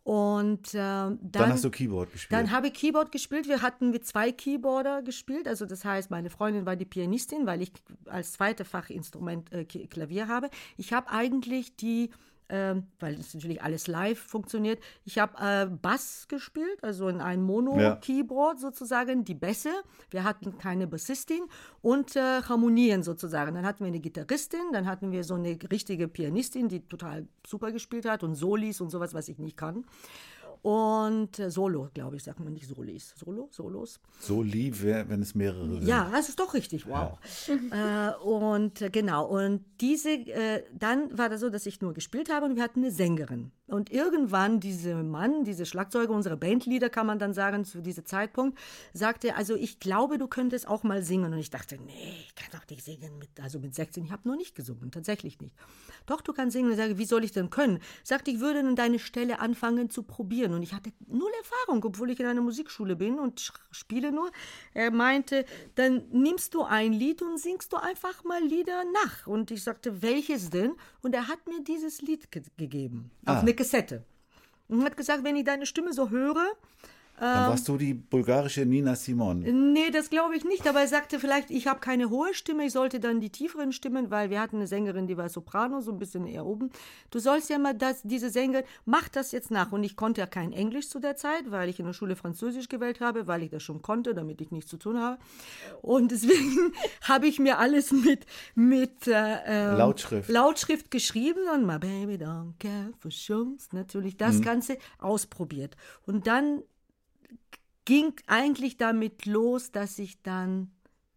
Und äh, dann, dann, hast du Keyboard gespielt. Dann habe ich Keyboard gespielt. Wir hatten mit zwei Keyboarder gespielt. Also das heißt, meine Freundin war die Pianistin, weil ich als zweite Fachinstrument äh, Klavier habe. Ich habe eigentlich die ähm, weil es natürlich alles live funktioniert. Ich habe äh, Bass gespielt, also in einem Mono-Keyboard ja. sozusagen, die Bässe. Wir hatten keine Bassistin und äh, Harmonien sozusagen. Dann hatten wir eine Gitarristin, dann hatten wir so eine richtige Pianistin, die total super gespielt hat und Solis und sowas, was ich nicht kann und äh, Solo, glaube ich, sagt man nicht Solis. Solo? Solos? Soli, wenn es mehrere sind. Ja, das ist doch richtig, wow. Ja. Äh, und äh, genau, und diese, äh, dann war das so, dass ich nur gespielt habe und wir hatten eine Sängerin. Und irgendwann dieser Mann, diese Schlagzeuger, unsere Bandleader, kann man dann sagen, zu diesem Zeitpunkt, sagte, also ich glaube, du könntest auch mal singen. Und ich dachte, nee, ich kann doch nicht singen. Mit, also mit 16, ich habe noch nicht gesungen, tatsächlich nicht. Doch, du kannst singen. Und ich sage, wie soll ich denn können? Sagte, ich würde an deine Stelle anfangen zu probieren. Und ich hatte null Erfahrung, obwohl ich in einer Musikschule bin und spiele nur. Er meinte, dann nimmst du ein Lied und singst du einfach mal Lieder nach. Und ich sagte, welches denn? Und er hat mir dieses Lied ge gegeben. Ah. Auf eine Kassette. Und hat gesagt, wenn ich deine Stimme so höre, Dann warst du die bulgarische Nina Simon. Nee, das glaube ich nicht. Aber er sagte vielleicht, ich habe keine hohe Stimme, ich sollte dann die tieferen Stimmen, weil wir hatten eine Sängerin, die war Soprano, so ein bisschen eher oben. Du sollst ja mal das, diese Sängerin, mach das jetzt nach. Und ich konnte ja kein Englisch zu der Zeit, weil ich in der Schule Französisch gewählt habe, weil ich das schon konnte, damit ich nichts zu tun habe. Und deswegen habe ich mir alles mit, mit äh, ähm, Lautschrift. Lautschrift geschrieben und My Baby Don't Care for Shows, natürlich das Ganze ausprobiert. Und dann ging eigentlich damit los, dass ich dann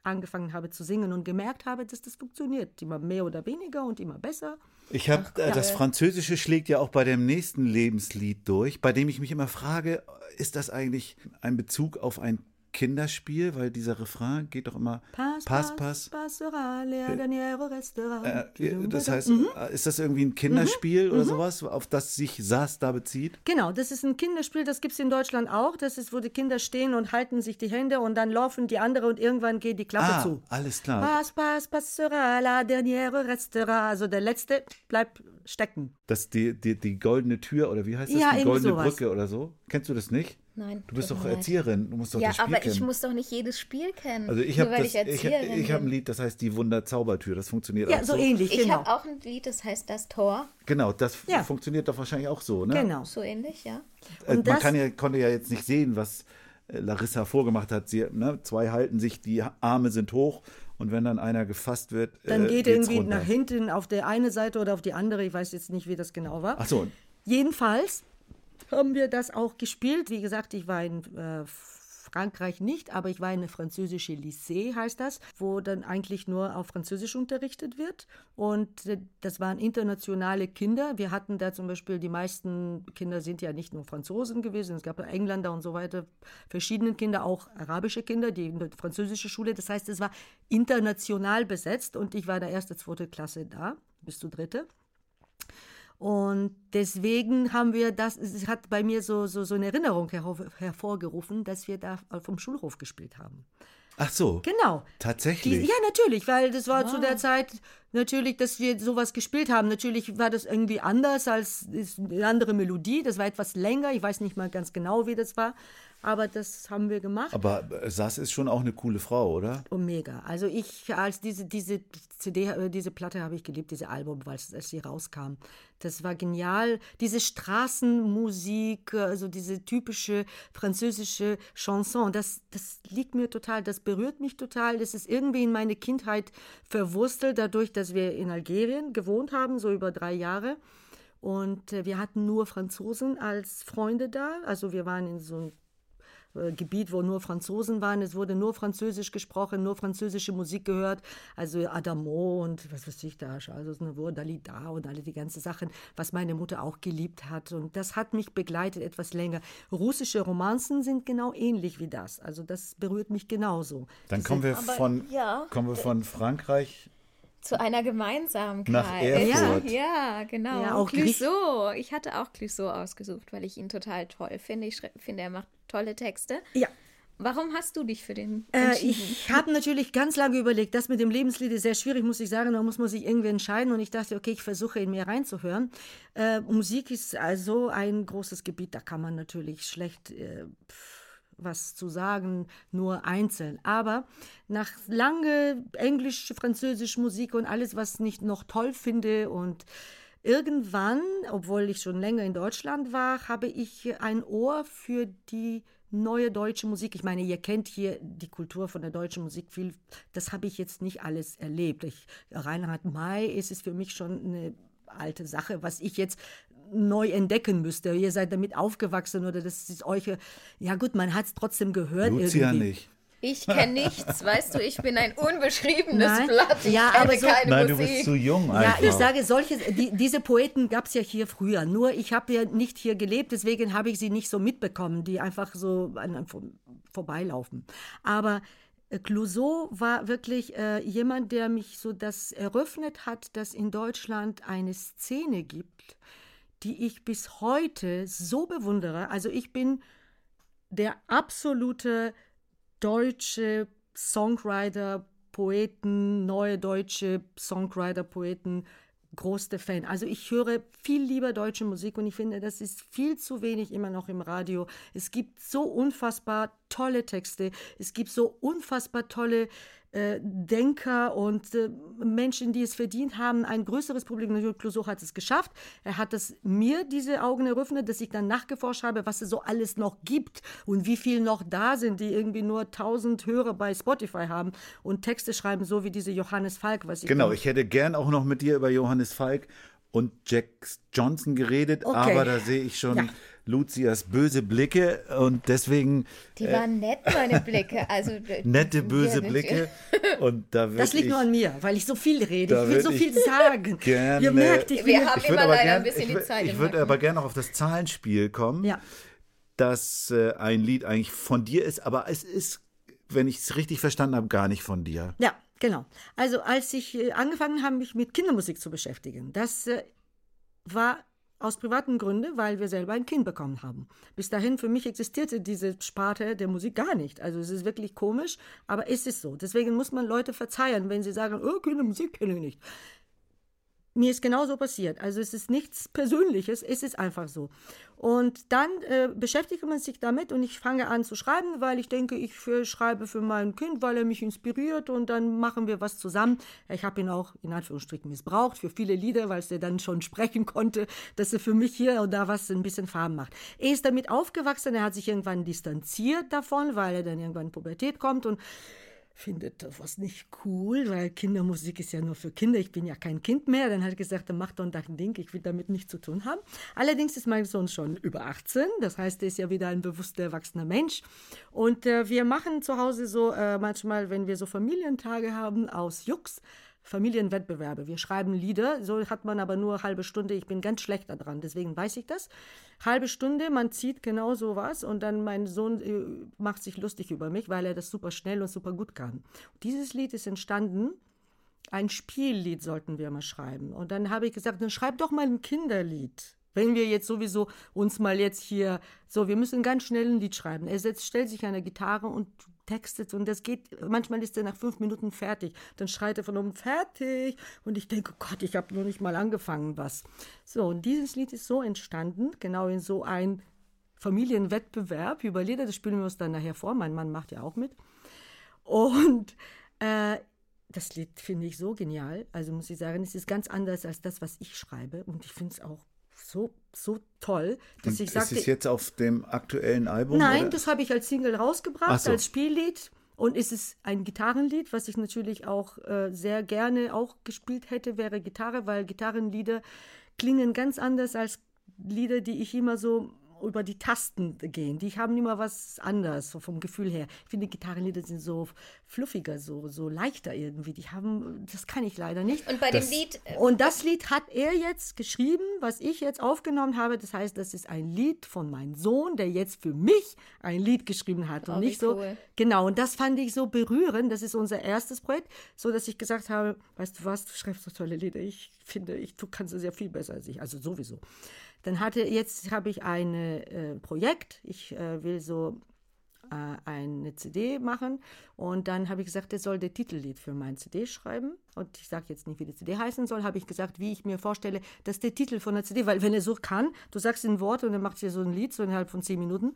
angefangen habe zu singen und gemerkt habe, dass das funktioniert. Immer mehr oder weniger und immer besser. Ich habe äh, das Französische schlägt ja auch bei dem nächsten Lebenslied durch, bei dem ich mich immer frage, ist das eigentlich ein Bezug auf ein Kinderspiel, weil dieser Refrain geht doch immer Pass, Pass, Pass. dernière restera. Äh, das heißt, Mhm. äh, ist das irgendwie ein Kinderspiel oder sowas, auf das sich Saas da bezieht? Genau, das ist ein Kinderspiel, das gibt es in Deutschland auch. Das ist, wo die Kinder stehen und halten sich die Hände und dann laufen die andere und irgendwann geht die Klappe Ah, zu. alles klar. Pass, pass, passera, la dernière restera. Also der letzte bleibt stecken. Das die, die, die goldene Tür oder wie heißt das? Ja, die goldene sowas. Brücke oder so? Kennst du das nicht? Nein. Du bist doch leid. Erzieherin, du musst doch Ja, das Spiel aber kennen. ich muss doch nicht jedes Spiel kennen. also ich nur habe ich ich, ich habe ein. Lied, das heißt die Wunderzaubertür. Das funktioniert Ja, auch so so. ähnlich, Ich genau. habe auch ein Lied, das heißt Das Tor. Genau, das Ja. funktioniert doch wahrscheinlich auch so, ne? Genau. So ähnlich, ja. Äh, Und Man das- kann ja, konnte ja jetzt nicht sehen, was äh, Larissa vorgemacht hat. Sie, ne, zwei halten sich, die Arme sind hoch und wenn dann einer gefasst wird, Dann äh, geht er irgendwie runter. nach hinten auf der eine Seite oder auf die andere. Ich weiß jetzt nicht, wie das genau war. Ach so, Jedenfalls haben wir das auch gespielt. Wie gesagt, ich war in äh, Frankreich nicht, aber ich war in eine französische Lycée, heißt das, wo dann eigentlich nur auf Französisch unterrichtet wird. Und äh, das waren internationale Kinder. Wir hatten da zum Beispiel, die meisten Kinder sind ja nicht nur Franzosen gewesen, es gab Engländer und so weiter, verschiedene Kinder, auch arabische Kinder, die in der französischen Schule. Das heißt, es war international besetzt und ich war der erste, zweite Klasse da, bis zur dritte. Und deswegen haben wir das, es hat bei mir so, so, so eine Erinnerung hervor, hervorgerufen, dass wir da vom Schulhof gespielt haben. ach so. Genau. Tatsächlich. Die, ja, natürlich, weil das war zu der Zeit natürlich, dass wir sowas gespielt haben. Natürlich war das irgendwie anders als ist eine andere Melodie. Das war etwas länger. Ich weiß nicht mal ganz genau, wie das war. Aber das haben wir gemacht. Aber äh, Sass ist schon auch eine coole Frau, oder? Oh, mega. Also ich, als diese, diese CD, äh, diese Platte habe ich geliebt, diese Album, weil es, als sie rauskam. Das war genial. Diese Straßenmusik, also diese typische französische Chanson, das, das liegt mir total, das berührt mich total. Das ist irgendwie in meine Kindheit verwurstelt, dadurch, dass wir in Algerien gewohnt haben, so über drei Jahre. Und wir hatten nur Franzosen als Freunde da. Also wir waren in so einem äh, Gebiet, wo nur Franzosen waren. Es wurde nur Französisch gesprochen, nur französische Musik gehört. Also Adamo und was weiß ich da, also Navour, Dalida und alle die ganzen Sachen, was meine Mutter auch geliebt hat. Und das hat mich begleitet etwas länger. Russische Romanzen sind genau ähnlich wie das. Also das berührt mich genauso. Dann kommen wir Aber von, ja. kommen wir von Frankreich. Zu einer Gemeinsamkeit. Nach Erfurt. Ja, ja genau. Ja, auch Clouseau. Ich hatte auch Clouseau ausgesucht, weil ich ihn total toll finde. Ich finde, er macht tolle Texte. Ja. Warum hast du dich für den Äh, entschieden? ich habe natürlich ganz lange überlegt, das mit dem Lebenslied ist sehr schwierig, muss ich sagen, da muss man sich irgendwie entscheiden und ich dachte, okay, ich versuche in mir reinzuhören. Äh, Musik ist also ein großes Gebiet, da kann man natürlich schlecht äh, was zu sagen, nur einzeln. Aber nach lange Englisch, Französisch Musik und alles, was ich noch toll finde und Irgendwann, obwohl ich schon länger in Deutschland war, habe ich ein Ohr für die neue deutsche Musik. Ich meine, ihr kennt hier die Kultur von der deutschen Musik viel. Das habe ich jetzt nicht alles erlebt. Ich, Reinhard May ist es für mich schon eine alte Sache, was ich jetzt neu entdecken müsste. Ihr seid damit aufgewachsen oder das ist euch. Ja gut, man hat es trotzdem gehört Lucia irgendwie. nicht. Ich kenne nichts, weißt du, ich bin ein unbeschriebenes Nein. Blatt. Ich Ja, kenne aber so- keine Nein, du Musik. bist zu jung Ja, einfach. ich sage, solche, die, diese Poeten gab es ja hier früher. Nur ich habe ja nicht hier gelebt, deswegen habe ich sie nicht so mitbekommen, die einfach so an, an, vor- vorbeilaufen. Aber äh, Clouseau war wirklich äh, jemand, der mich so das eröffnet hat, dass in Deutschland eine Szene gibt, die ich bis heute so bewundere. Also ich bin der absolute deutsche Songwriter, Poeten, neue deutsche Songwriter, Poeten größter Fan. Also ich höre viel lieber deutsche Musik und ich finde, das ist viel zu wenig immer noch im Radio. Es gibt so unfassbar tolle Texte, es gibt so unfassbar tolle äh, Denker und äh, Menschen, die es verdient haben, ein größeres Problem. Natürlich, Clouseau hat es geschafft. Er hat es mir diese Augen eröffnet, dass ich dann nachgeforscht habe, was es so alles noch gibt und wie viel noch da sind, die irgendwie nur 1000 Hörer bei Spotify haben und Texte schreiben, so wie diese Johannes Falk, was ich Genau, ich hätte gern auch noch mit dir über Johannes Falk und Jack Johnson geredet, Okay. aber da sehe ich schon Ja. Lucias böse Blicke und deswegen Die waren nett, meine Blicke. Also, Äh, nette böse Ja, Blicke und da wird Das liegt ich, nur an mir, weil ich so viel rede. Ich will so viel sagen. gerne- Ihr merkt, ich Wir haben ich immer leider gern, ein bisschen ich, die Zeit Ich würde aber gerne noch auf das Zahlenspiel kommen, Ja. dass äh, ein Lied eigentlich von dir ist, aber es ist, wenn ich es richtig verstanden habe, gar nicht von dir. Ja, genau. Also als ich äh, angefangen habe, mich mit Kindermusik zu beschäftigen, das äh, war aus privaten Gründen, weil wir selber ein Kind bekommen haben. Bis dahin für mich existierte diese Sparte der Musik gar nicht. Also es ist wirklich komisch, aber es ist so. Deswegen muss man Leute verzeihen, wenn sie sagen, oh, Kindermusik kenne ich nicht. Mir ist genauso passiert. Also es ist nichts Persönliches, es ist einfach so. Und dann äh, beschäftigt man sich damit und ich fange an zu schreiben, weil ich denke, ich für, schreibe für mein Kind, weil er mich inspiriert und dann machen wir was zusammen. Ich habe ihn auch in Anführungsstrichen missbraucht für viele Lieder, weil er dann schon sprechen konnte, dass er für mich hier und da was ein bisschen Farben macht. Er ist damit aufgewachsen, er hat sich irgendwann distanziert davon, weil er dann irgendwann in Pubertät kommt und findet das nicht cool, weil Kindermusik ist ja nur für Kinder. Ich bin ja kein Kind mehr. Dann hat er gesagt, dann mach doch dein Ding, ich will damit nichts zu tun haben. Allerdings ist mein Sohn schon über 18, das heißt, er ist ja wieder ein bewusster erwachsener Mensch. Und äh, wir machen zu Hause so äh, manchmal, wenn wir so Familientage haben, aus Jux. Familienwettbewerbe. Wir schreiben Lieder, so hat man aber nur halbe Stunde. Ich bin ganz schlecht daran, deswegen weiß ich das. Halbe Stunde, man zieht genau so was und dann mein Sohn äh, macht sich lustig über mich, weil er das super schnell und super gut kann. Dieses Lied ist entstanden. Ein Spiellied sollten wir mal schreiben. Und dann habe ich gesagt, dann schreib doch mal ein Kinderlied. Wenn wir jetzt sowieso uns mal jetzt hier, so, wir müssen ganz schnell ein Lied schreiben. Er setzt, stellt sich an der Gitarre und textet und das geht, manchmal ist er nach fünf Minuten fertig. Dann schreit er von oben, fertig. Und ich denke, Gott, ich habe noch nicht mal angefangen, was. So, und dieses Lied ist so entstanden, genau in so ein Familienwettbewerb über Lieder. Das spielen wir uns dann nachher vor. Mein Mann macht ja auch mit. Und äh, das Lied finde ich so genial. Also muss ich sagen, es ist ganz anders als das, was ich schreibe. Und ich finde es auch so, so toll, dass Und ich ist sagte, es jetzt auf dem aktuellen Album? Nein, oder? das habe ich als Single rausgebracht, Ach so. als Spiellied. Und es ist ein Gitarrenlied, was ich natürlich auch äh, sehr gerne auch gespielt hätte, wäre Gitarre, weil Gitarrenlieder klingen ganz anders als Lieder, die ich immer so über die Tasten gehen. Die haben immer was anderes, so vom Gefühl her. Ich finde, Gitarrenlieder sind so fluffiger, so, so leichter irgendwie. Die haben, das kann ich leider nicht. Und bei dem Das- Lied, äh, Und das Lied hat er jetzt geschrieben, was ich jetzt aufgenommen habe. Das heißt, das ist ein Lied von meinem Sohn, der jetzt für mich ein Lied geschrieben hat und Oh, wie nicht so. cool. Genau, und das fand ich so berührend. Das ist unser erstes Projekt, so dass ich gesagt habe, weißt du was, du schreibst so tolle Lieder. Ich finde, ich, du kannst es ja viel besser als ich. Also sowieso. Dann hatte jetzt habe ich ein äh, Projekt. Ich äh, will so äh, eine CD machen und dann habe ich gesagt, er soll der Titellied für mein CD schreiben und ich sage jetzt nicht, wie die CD heißen soll, habe ich gesagt, wie ich mir vorstelle, dass der Titel von der CD, weil wenn er so kann, du sagst ein Wort und er macht dir so ein Lied so innerhalb von zehn Minuten.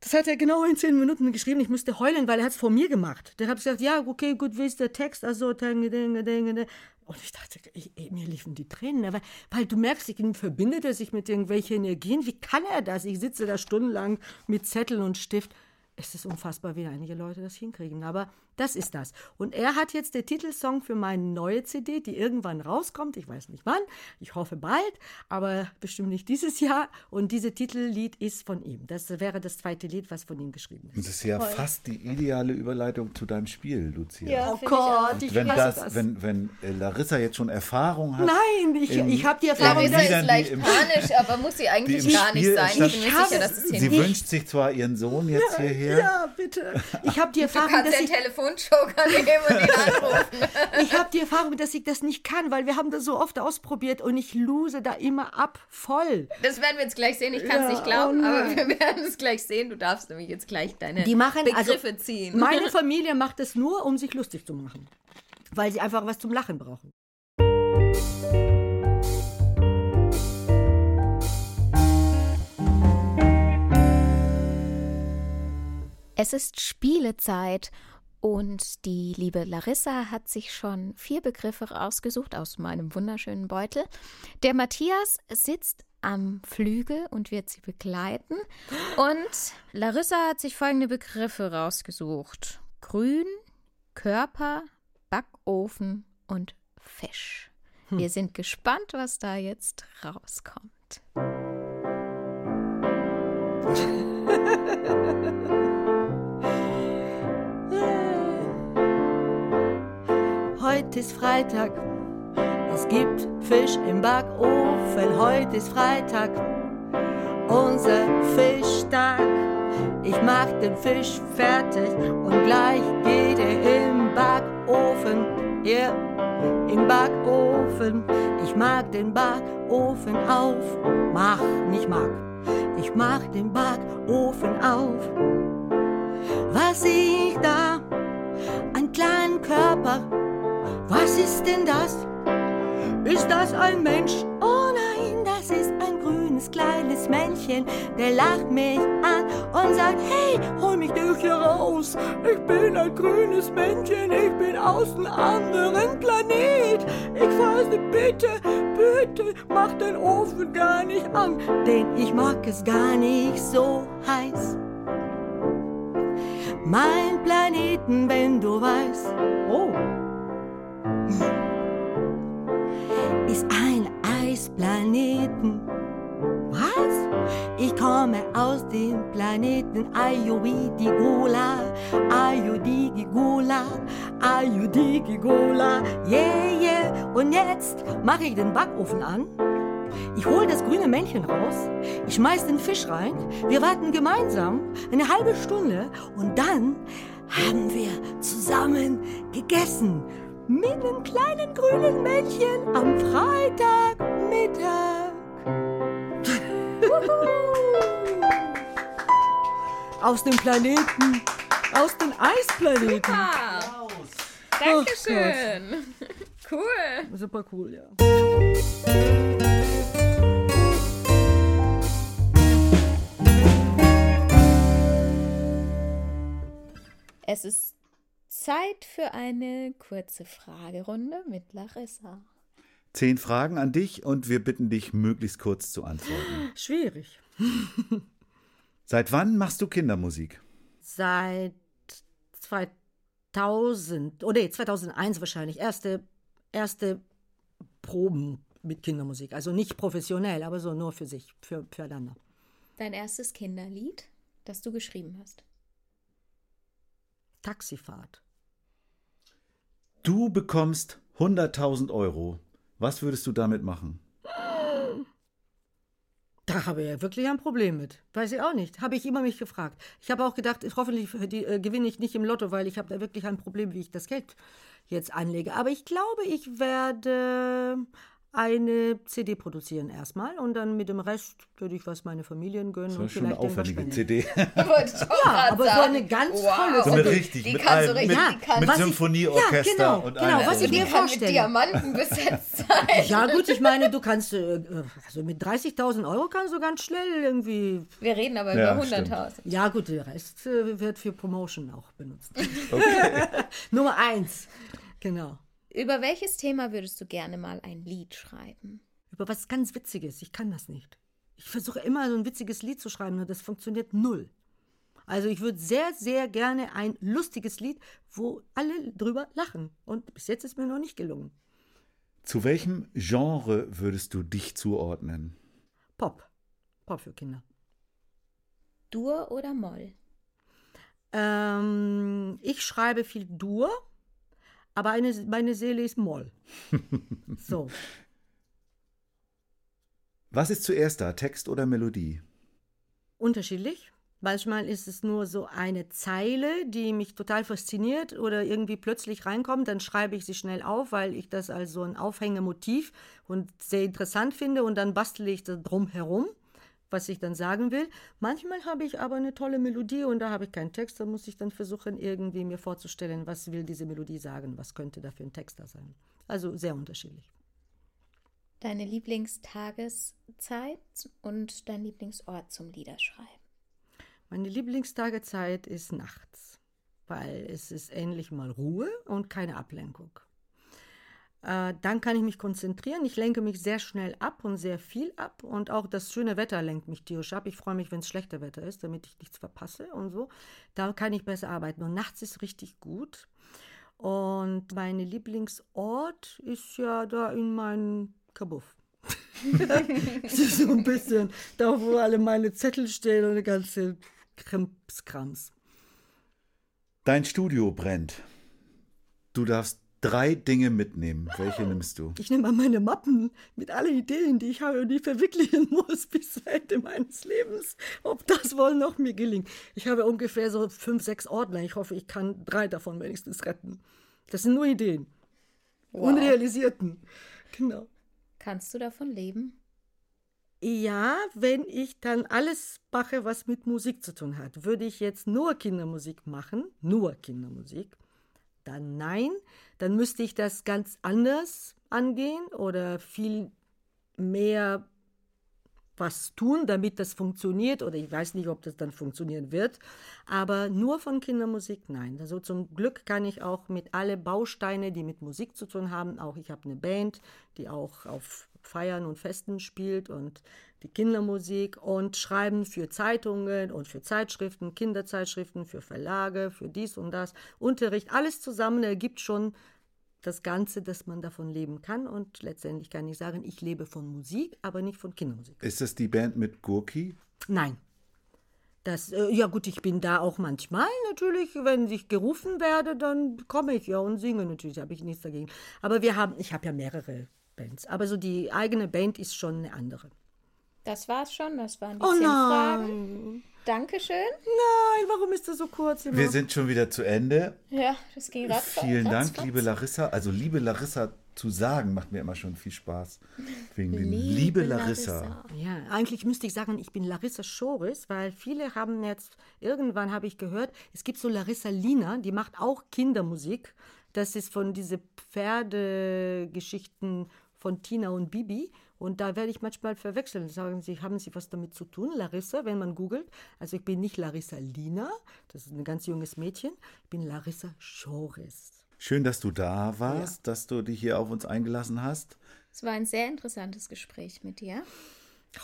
Das hat er genau in zehn Minuten geschrieben. Ich musste heulen, weil er hat es vor mir gemacht. Der hat gesagt, ja, okay, gut, wie ist der Text? Also, dinge, dinge, dinge. Und ich dachte, ich, mir liefen die Tränen. Aber, weil du merkst, ich verbindet er sich mit irgendwelchen Energien. Wie kann er das? Ich sitze da stundenlang mit Zettel und Stift. Es ist unfassbar, wie einige Leute das hinkriegen. Aber das ist das. Und er hat jetzt den Titelsong für meine neue CD, die irgendwann rauskommt. Ich weiß nicht wann. Ich hoffe bald, aber bestimmt nicht dieses Jahr. Und dieses Titellied ist von ihm. Das wäre das zweite Lied, was von ihm geschrieben ist. Das ist ja fast die ideale Überleitung zu deinem Spiel, Lucia. Ja, Oh. Gott, ich Wenn, das, das. Wenn, wenn äh, Larissa jetzt schon Erfahrung hat. Nein, ich, ich habe die Erfahrung, Larissa Liedern, ist leicht im- panisch, aber muss sie eigentlich gar nicht sein. Ich bin mir sicher, dass es Sie hingeht. wünscht sich zwar ihren Sohn jetzt hierher. Ja, bitte. Ich habe die Du Erfahrung, kannst dass den ich, Telefonjoker nehmen und ihn anrufen. ich habe die Erfahrung, dass ich das nicht kann, weil wir haben das so oft ausprobiert und ich lose da immer ab voll. Das werden wir jetzt gleich sehen. Ich kann es Ja, nicht glauben, oh aber wir werden es gleich sehen. Du darfst nämlich jetzt gleich deine Die machen also Begriffe ziehen. Meine Familie macht es nur, um sich lustig zu machen, weil sie einfach was zum Lachen brauchen. Es ist Spielezeit und die liebe Larissa hat sich schon vier Begriffe rausgesucht aus meinem wunderschönen Beutel. Der Matthias sitzt am Flügel und wird sie begleiten. Und Larissa hat sich folgende Begriffe rausgesucht: Grün, Körper, Backofen und Fisch. Wir sind gespannt, was da jetzt rauskommt. Heute ist Freitag. Es gibt Fisch im Backofen. Heute ist Freitag. Unser Fischtag. Ich mach den Fisch fertig und gleich geht er im Backofen. Yeah, im Backofen. Ich mag den Backofen auf. Mach, nicht mag. Ich mach den Backofen auf. Was sehe ich da? Ein kleinen Körper. Was ist denn das? Ist das ein Mensch? Oh nein, das ist ein grünes kleines Männchen. Der lacht mich an und sagt, hey, hol mich durch hier raus. Ich bin ein grünes Männchen, ich bin aus einem anderen Planet. Ich weiß nicht, bitte, bitte, mach den Ofen gar nicht an, denn ich mag es gar nicht so heiß. Mein Planeten, wenn du weißt, oh, ist ein Eisplaneten. Was? Ich komme aus dem Planeten Ayudigola, Ayudigola, Ayudigola, yeah, yeah. Und jetzt mache ich den Backofen an. Ich hole das grüne Männchen raus, ich schmeiß den Fisch rein, wir warten gemeinsam eine halbe Stunde und dann haben wir zusammen gegessen mit einem kleinen grünen Männchen am Freitagmittag. aus dem Planeten, aus dem Eisplaneten. Super. Dankeschön. cool. Super cool, ja. Es ist Zeit für eine kurze Fragerunde mit Larissa. Zehn Fragen an dich und wir bitten dich, möglichst kurz zu antworten. Schwierig. Seit wann machst du Kindermusik? Seit 2000, oh nee, 2001 wahrscheinlich. Erste, erste Proben mit Kindermusik. Also nicht professionell, aber so nur für sich, für, füreinander. Dein erstes Kinderlied, das du geschrieben hast? Taxifahrt. Du bekommst 100.000 Euro. Was würdest du damit machen? Da habe ich ja wirklich ein Problem mit. Weiß ich auch nicht. Habe ich immer mich gefragt. Ich habe auch gedacht, hoffentlich die, äh, gewinne ich nicht im Lotto, weil ich habe da wirklich ein Problem, wie ich das Geld jetzt anlege. Aber ich glaube, ich werde eine CD produzieren erstmal und dann mit dem Rest würde ich was meine Familien gönnen Das und ist schon eine vielleicht denen was aufwendige. CD. Ja, aber so eine ganz tolle So eine CD. richtig, die mit kann so allem, richtig- mit, die kann- mit was ich- Symphonieorchester ja, genau, und genau, allem. was ich mir kann mit. Diamanten besetzt sein. Ja gut, ich meine, du kannst, äh, also mit 30.000 Euro kannst du ganz schnell irgendwie, Wir reden aber Ja, über stimmt. 100.000. ja gut, der Rest äh, wird für Promotion auch benutzt. Nummer eins, genau. Über welches Thema würdest du gerne mal ein Lied schreiben? Über was ganz Witziges, ich kann das nicht. Ich versuche immer so ein witziges Lied zu schreiben und das funktioniert null. Also ich würde sehr, sehr gerne ein lustiges Lied, wo alle drüber lachen. Und bis jetzt ist mir noch nicht gelungen. Zu welchem Genre würdest du dich zuordnen? Pop. Pop für Kinder. Dur oder Moll? Ähm, ich schreibe viel Dur, aber eine, meine Seele ist Moll. So. Was ist zuerst da, Text oder Melodie? Unterschiedlich. Manchmal ist es nur so eine Zeile, die mich total fasziniert oder irgendwie plötzlich reinkommt. Dann schreibe ich sie schnell auf, weil ich das als so ein Aufhängemotiv und sehr interessant finde und dann bastle ich da drum herum, was ich dann sagen will. Manchmal habe ich aber eine tolle Melodie und da habe ich keinen Text. Da muss ich dann versuchen, irgendwie mir vorzustellen, was will diese Melodie sagen, was könnte da für ein Text da sein. Also sehr unterschiedlich. Deine Lieblingstageszeit und dein Lieblingsort zum Liederschreiben. Meine Lieblingstagezeit ist nachts, weil es ist endlich mal Ruhe und keine Ablenkung. Äh, dann kann ich mich konzentrieren. Ich lenke mich sehr schnell ab und sehr viel ab. Und auch das schöne Wetter lenkt mich tierisch ab. Ich freue mich, wenn es schlechter Wetter ist, damit ich nichts verpasse und so. Da kann ich besser arbeiten. Und nachts ist richtig gut. Und mein Lieblingsort ist ja da in meinem Kabuff. das ist so ein bisschen da, wo alle meine Zettel stehen und der ganze Krimskrams. Dein Studio brennt. Du darfst drei Dinge mitnehmen. Welche nimmst du? Ich nehme mal meine Mappen mit allen Ideen, die ich habe und die verwirklichen muss bis zum Ende meines Lebens. Ob das wohl noch mir gelingt. Ich habe ungefähr so fünf, sechs Ordner. Ich hoffe, ich kann drei davon wenigstens retten. Das sind nur Ideen. Wow. Unrealisierten. Genau. Kannst du davon leben? Ja, wenn ich dann alles mache, was mit Musik zu tun hat. Würde ich jetzt nur Kindermusik machen, nur Kindermusik, dann nein, dann müsste ich das ganz anders angehen oder viel mehr was tun, damit das funktioniert oder ich weiß nicht, ob das dann funktionieren wird, aber nur von Kindermusik nein. Also zum Glück kann ich auch mit alle Bausteine, die mit Musik zu tun haben, auch ich habe eine Band, die auch auf Feiern und Festen spielt und die Kindermusik und schreiben für Zeitungen und für Zeitschriften, Kinderzeitschriften, für Verlage, für dies und das, Unterricht, alles zusammen ergibt schon das Ganze, dass man davon leben kann. Und letztendlich kann ich sagen, ich lebe von Musik, aber nicht von Kindermusik. Ist das die Band mit Gurki? Nein. Das, äh, ja gut, ich bin da auch manchmal natürlich, wenn ich gerufen werde, dann komme ich ja und singe natürlich, habe ich nichts dagegen. Aber wir haben, ich habe ja mehrere Bands, aber so die eigene Band ist schon eine andere. Das war's schon, das waren die Oh zehn nein. Fragen. Dankeschön. Nein, warum ist das so kurz immer? Wir sind schon wieder zu Ende. Ja, das ging ratz, Vielen Dank, ratz. liebe Larissa. Also liebe Larissa zu sagen, macht mir immer schon viel Spaß. Wegen Liebe liebe Larissa. Larissa. Ja, eigentlich müsste ich sagen, ich bin Larissa Schoris, weil viele haben jetzt, irgendwann habe ich gehört, es gibt so Larissa Lina, die macht auch Kindermusik. Das ist von diese Pferdegeschichten von Tina und Bibi. Und da werde ich manchmal verwechseln. Sagen sie, haben sie was damit zu tun? Larissa, wenn man googelt. Also ich bin nicht Larissa Lina, das ist ein ganz junges Mädchen. Ich bin Larissa Schoris. Schön, dass du da warst, dass du dich hier auf uns eingelassen hast. Es war ein sehr interessantes Gespräch mit dir.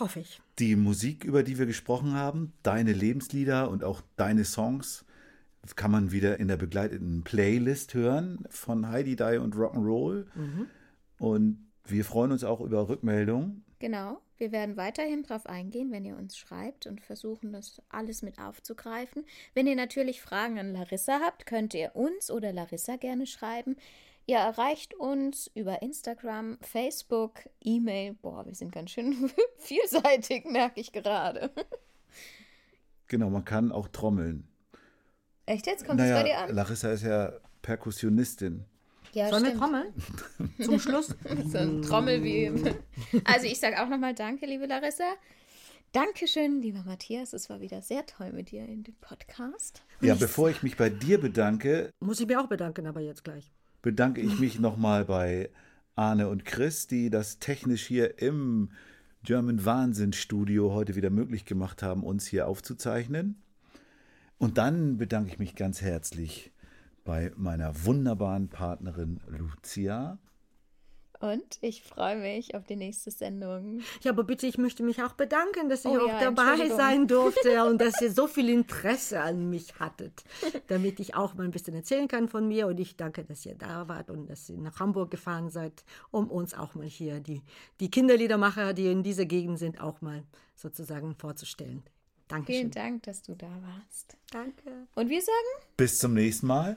Hoffe ich. Die Musik, über die wir gesprochen haben, deine Lebenslieder und auch deine Songs, kann man wieder in der begleiteten Playlist hören von Heidi Die und Rock'n'Roll. Und wir freuen uns auch über Rückmeldungen. Genau. Wir werden weiterhin darauf eingehen, wenn ihr uns schreibt und versuchen, das alles mit aufzugreifen. Wenn ihr natürlich Fragen an Larissa habt, könnt ihr uns oder Larissa gerne schreiben. Ihr erreicht uns über Instagram, Facebook, E-Mail. Boah, wir sind ganz schön vielseitig, merke ich gerade. Genau, man kann auch trommeln. Echt jetzt? Kommt es bei dir naja, an? Larissa ist ja Perkussionistin. Ja, Sollen wir stimmt. trommeln? Zum Schluss? So ein Trommel wie. Also ich sage auch nochmal Danke, liebe Larissa. Dankeschön, lieber Matthias. Es war wieder sehr toll mit dir in dem Podcast. Ja, bevor ich mich bei dir bedanke, Muss ich mir auch bedanken, aber jetzt gleich. bedanke ich mich nochmal bei Arne und Chris, die das technisch hier im German Wahnsinn Studio heute wieder möglich gemacht haben, uns hier aufzuzeichnen. Und dann bedanke ich mich ganz herzlich bei meiner wunderbaren Partnerin Lucia. Und ich freue mich auf die nächste Sendung. Ja, aber bitte, ich möchte mich auch bedanken, dass ich Oh auch ja, dabei sein durfte und dass ihr so viel Interesse an mich hattet, damit ich auch mal ein bisschen erzählen kann von mir. Und ich danke, dass ihr da wart und dass ihr nach Hamburg gefahren seid, um uns auch mal hier die, die Kinderliedermacher, die in dieser Gegend sind, auch mal sozusagen vorzustellen. Dankeschön. Vielen Dank, dass du da warst. Danke. Und wir sagen Bis zum nächsten Mal.